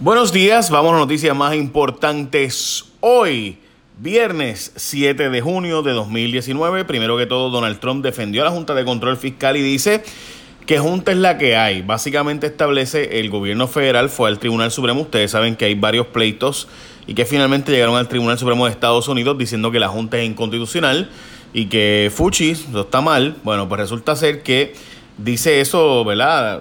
Buenos días, vamos a noticias más importantes hoy. Viernes 7 de junio de 2019, primero que todo Donald Trump defendió a la Junta de Control Fiscal y dice que Junta es la que hay. Básicamente establece el gobierno federal fue al Tribunal Supremo. Ustedes saben que hay varios pleitos y que finalmente llegaron al Tribunal Supremo de Estados Unidos diciendo que la Junta es inconstitucional y que Fuchi no está mal. Bueno, pues resulta ser que dice eso, ¿verdad?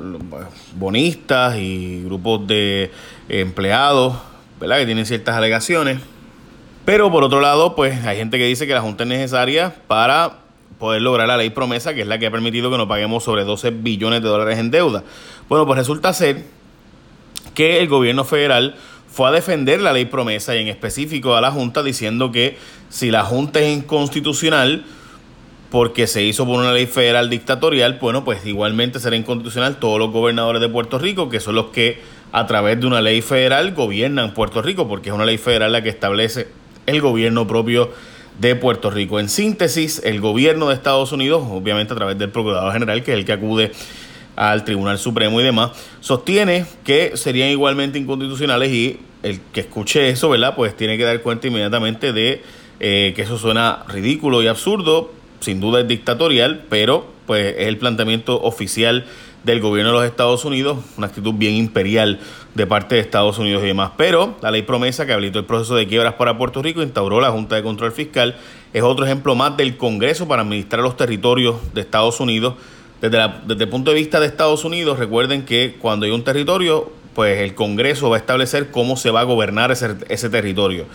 Bonistas y grupos de empleados, ¿verdad? Que tienen ciertas alegaciones. Pero por otro lado, pues hay gente que dice que la Junta es necesaria para poder lograr la ley promesa, que es la que ha permitido que nos paguemos sobre 12 billones de dólares en deuda. Bueno, pues resulta ser que el gobierno federal fue a defender la ley promesa y en específico a la Junta diciendo que si la Junta es inconstitucional porque se hizo por una ley federal dictatorial, bueno, pues igualmente será inconstitucional todos los gobernadores de Puerto Rico, que son los que a través de una ley federal gobiernan Puerto Rico, porque es una ley federal la que establece el gobierno propio de Puerto Rico. En síntesis, el gobierno de Estados Unidos, obviamente a través del Procurador General, que es el que acude al Tribunal Supremo y demás, sostiene que serían igualmente inconstitucionales y el que escuche eso, ¿verdad? Pues tiene que dar cuenta inmediatamente de eh, que eso suena ridículo y absurdo, sin duda es dictatorial, pero pues es el planteamiento oficial del gobierno de los Estados Unidos, una actitud bien imperial de parte de Estados Unidos y demás. Pero la ley promesa que habilitó el proceso de quiebras para Puerto Rico, instauró la Junta de Control Fiscal, es otro ejemplo más del Congreso para administrar los territorios de Estados Unidos. Desde, el punto de vista de Estados Unidos, recuerden que cuando hay un territorio, pues el Congreso va a establecer cómo se va a gobernar ese territorio.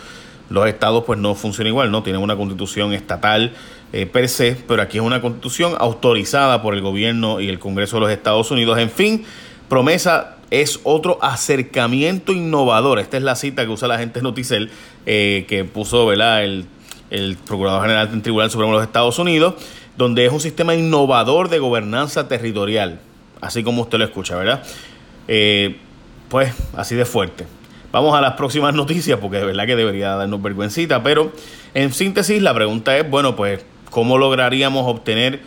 Los estados pues no funcionan igual, ¿no? Tienen una constitución estatal eh, per se, pero aquí es una constitución autorizada por el gobierno y el Congreso de los Estados Unidos. En fin, promesa es otro acercamiento innovador. Esta es la cita que usa la gente Noticel, eh, que puso ¿verdad? El, el Procurador General del Tribunal Supremo de los Estados Unidos, donde es un sistema innovador de gobernanza territorial, así como usted lo escucha, ¿verdad? Eh, pues así de fuerte. Vamos a las próximas noticias porque de verdad que debería darnos vergüencita, pero en síntesis la pregunta es, bueno, pues, ¿cómo lograríamos obtener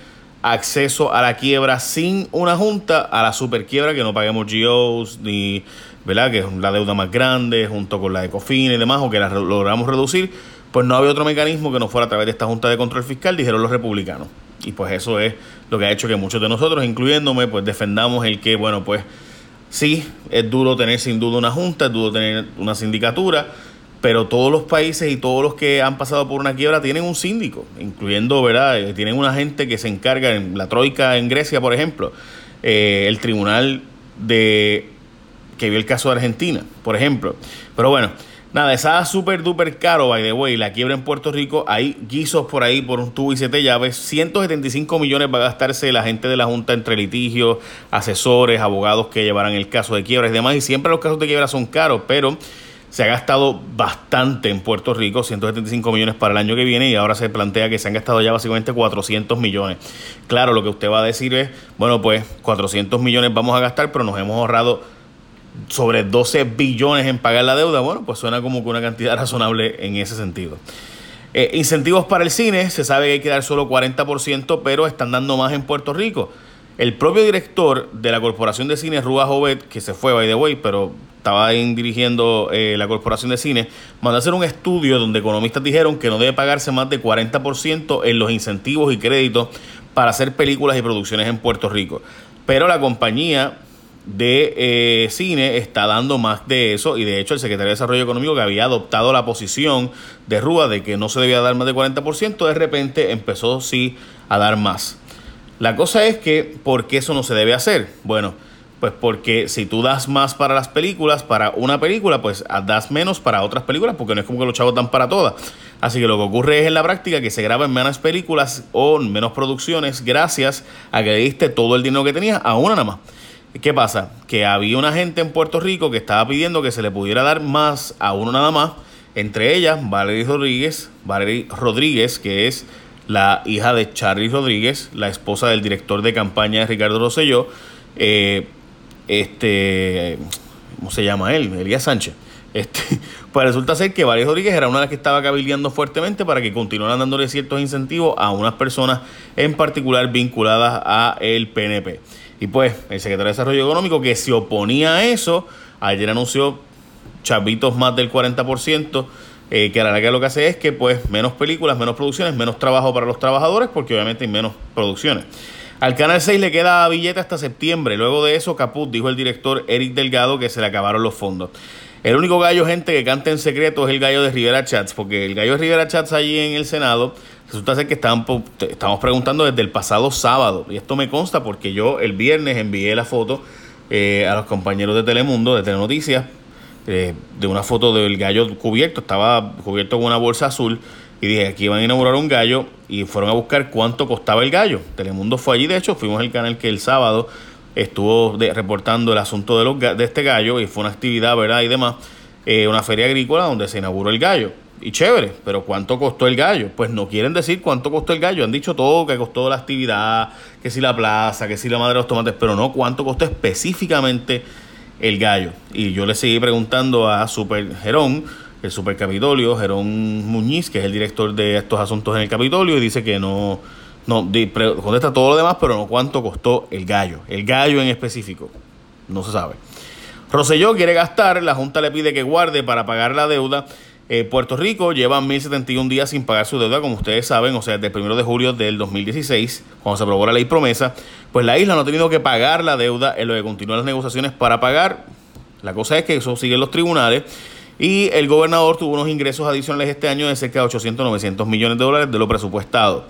acceso a la quiebra sin una junta, a la superquiebra, que no paguemos GOs, ni, ¿verdad? Que es la deuda más grande, junto con la de COFIN y demás, o que la logramos reducir, pues no había otro mecanismo que no fuera a través de esta Junta de Control Fiscal, dijeron los republicanos. Y pues eso es lo que ha hecho que muchos de nosotros, incluyéndome, pues defendamos el que, bueno, pues Sí, es duro tener sin duda una junta, es duro tener una sindicatura, pero todos los países y todos los que han pasado por una quiebra tienen un síndico, incluyendo, ¿verdad? Eh, tienen una gente que se encarga, en la Troika en Grecia, por ejemplo, eh, el tribunal de que vio el caso de Argentina, por ejemplo. Pero bueno, Nada, estaba súper duper caro, by the way. La quiebra en Puerto Rico, hay guisos por ahí por un tubo y siete llaves. 175 millones va a gastarse la gente de la Junta entre litigios, asesores, abogados que llevarán el caso de quiebra y demás. Y siempre los casos de quiebra son caros, pero se ha gastado bastante en Puerto Rico, 175 millones para el año que viene y ahora se plantea que se han gastado ya básicamente 400 millones. Claro, lo que usted va a decir es, bueno, pues 400 millones vamos a gastar, pero nos hemos ahorrado sobre 12 billones en pagar la deuda, bueno, pues suena como que una cantidad razonable en ese sentido. Eh, incentivos para el cine, se sabe que hay que dar solo 40%, pero están dando más en Puerto Rico. El propio director de la Corporación de Cine, Rúa Jovet, que se fue, by the way, pero estaba dirigiendo eh, la Corporación de Cine, mandó a hacer un estudio donde economistas dijeron que no debe pagarse más de 40% en los incentivos y créditos para hacer películas y producciones en Puerto Rico. Pero la compañía de eh, cine está dando más de eso y de hecho el secretario de Desarrollo Económico que había adoptado la posición de Rúa de que no se debía dar más de 40%, de repente empezó sí a dar más. La cosa es que, ¿por qué eso no se debe hacer? Bueno, pues porque si tú das más para las películas, para una película, pues das menos para otras películas, porque no es como que los chavos dan para todas. Así que lo que ocurre es en la práctica que se graban menos películas o menos producciones gracias a que le diste todo el dinero que tenías a una nada más. ¿Qué pasa? Que había una gente en Puerto Rico que estaba pidiendo que se le pudiera dar más a uno nada más. Entre ellas, Valerie Rodríguez, Valerie Rodríguez, que es la hija de Charlie Rodríguez, la esposa del director de campaña de Ricardo Rosselló. Eh, este, ¿cómo se llama él? Elías Sánchez. Este, pues resulta ser que Valerie Rodríguez era una de las que estaba cabildeando fuertemente para que continuaran dándole ciertos incentivos a unas personas en particular vinculadas a el PNP. Y pues el secretario de Desarrollo Económico que se oponía a eso, ayer anunció chavitos más del 40%, eh, que a la larga lo que hace es que pues menos películas, menos producciones, menos trabajo para los trabajadores, porque obviamente hay menos producciones. Al Canal 6 le queda billete hasta septiembre. Luego de eso, Caput dijo el director Eric Delgado que se le acabaron los fondos. El único gallo, gente, que canta en secreto es el gallo de Rivera Chats, porque el gallo de Rivera Chats allí en el Senado resulta ser que estamos preguntando desde el pasado sábado. Y esto me consta porque yo el viernes envié la foto eh, a los compañeros de Telemundo, de Telenoticias, eh, de una foto del gallo cubierto. Estaba cubierto con una bolsa azul y dije, aquí van a inaugurar un gallo y fueron a buscar cuánto costaba el gallo. Telemundo fue allí, de hecho, fuimos al canal que el sábado estuvo reportando el asunto de, los, de este gallo y fue una actividad, ¿verdad? Y demás, eh, una feria agrícola donde se inauguró el gallo. Y chévere, pero ¿cuánto costó el gallo? Pues no quieren decir cuánto costó el gallo. Han dicho todo, que costó la actividad, que si la plaza, que si la madre de los tomates, pero no cuánto costó específicamente el gallo. Y yo le seguí preguntando a Super Gerón, el Super Capitolio, Gerón Muñiz, que es el director de estos asuntos en el Capitolio, y dice que no, no contesta todo lo demás, pero no cuánto costó el gallo. El gallo en específico, no se sabe. Roselló quiere gastar, la Junta le pide que guarde para pagar la deuda. Eh, Puerto Rico lleva 1071 días sin pagar su deuda, como ustedes saben, o sea, desde el 1 de julio del 2016, cuando se aprobó la ley promesa, pues la isla no ha tenido que pagar la deuda en lo que continúan las negociaciones para pagar. La cosa es que eso sigue en los tribunales y el gobernador tuvo unos ingresos adicionales este año de cerca de 800, 900 millones de dólares de lo presupuestado.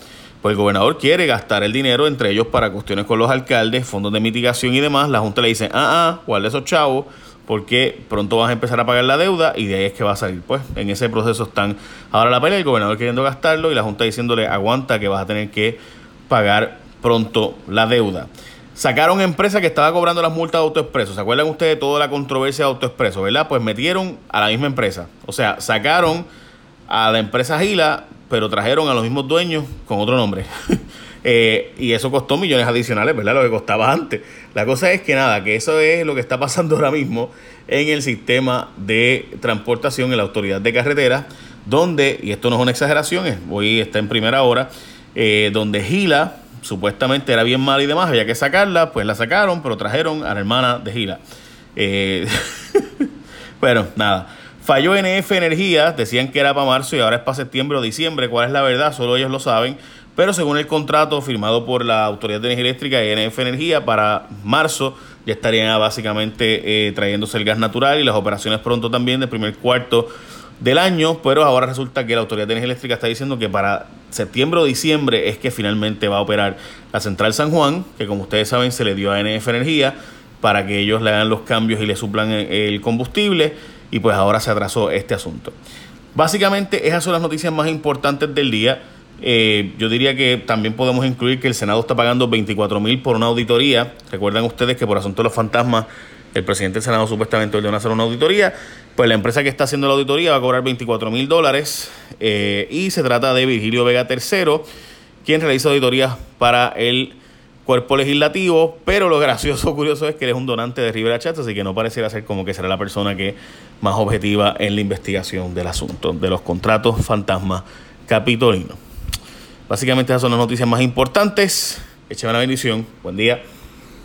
Pues el gobernador quiere gastar el dinero, entre ellos para cuestiones con los alcaldes, fondos de mitigación y demás. La Junta le dice, ah, ah, guarda esos chavos, porque pronto vas a empezar a pagar la deuda y de ahí es que va a salir. Pues en ese proceso están ahora la pelea, el gobernador queriendo gastarlo y la Junta diciéndole, aguanta que vas a tener que pagar pronto la deuda. Sacaron empresa que estaba cobrando las multas de AutoExpreso. ¿Se acuerdan ustedes de toda la controversia de AutoExpreso, verdad? Pues metieron a la misma empresa. O sea, sacaron a la empresa Gila, pero trajeron a los mismos dueños con otro nombre. Eh, y eso costó millones adicionales, ¿verdad? Lo que costaba antes. La cosa es que nada, que eso es lo que está pasando ahora mismo en el sistema de transportación en la autoridad de carreteras, donde, y esto no es una exageración, hoy está en primera hora, eh, donde Gila supuestamente era bien mala y demás, había que sacarla, pues la sacaron, pero trajeron a la hermana de Gila. Eh, bueno, nada. Falló NF Energía, decían que era para marzo y ahora es para septiembre o diciembre. ¿Cuál es la verdad? Solo ellos lo saben. Pero según el contrato firmado por la Autoridad de Energía Eléctrica y NF Energía, para marzo ya estarían básicamente eh, trayéndose el gas natural y las operaciones pronto también del primer cuarto del año, pero ahora resulta que la Autoridad de Energía Eléctrica está diciendo que para septiembre o diciembre es que finalmente va a operar la Central San Juan, que como ustedes saben se le dio a NF Energía para que ellos le hagan los cambios y le suplan el combustible y pues ahora se atrasó este asunto. Básicamente esas son las noticias más importantes del día. Eh, yo diría que también podemos incluir que el Senado está pagando 24 mil por una auditoría. Recuerdan ustedes que por asunto de los fantasmas el presidente del Senado supuestamente ordenó hacer una auditoría. Pues la empresa que está haciendo la auditoría va a cobrar 24 mil dólares eh, y se trata de Virgilio Vega III, quien realiza auditorías para el cuerpo legislativo, pero lo gracioso, curioso es que él es un donante de Rivera Chats, así que no pareciera ser como que será la persona que más objetiva en la investigación del asunto, de los contratos fantasma capitolinos. Básicamente esas son las noticias más importantes. Échame una bendición. Buen día.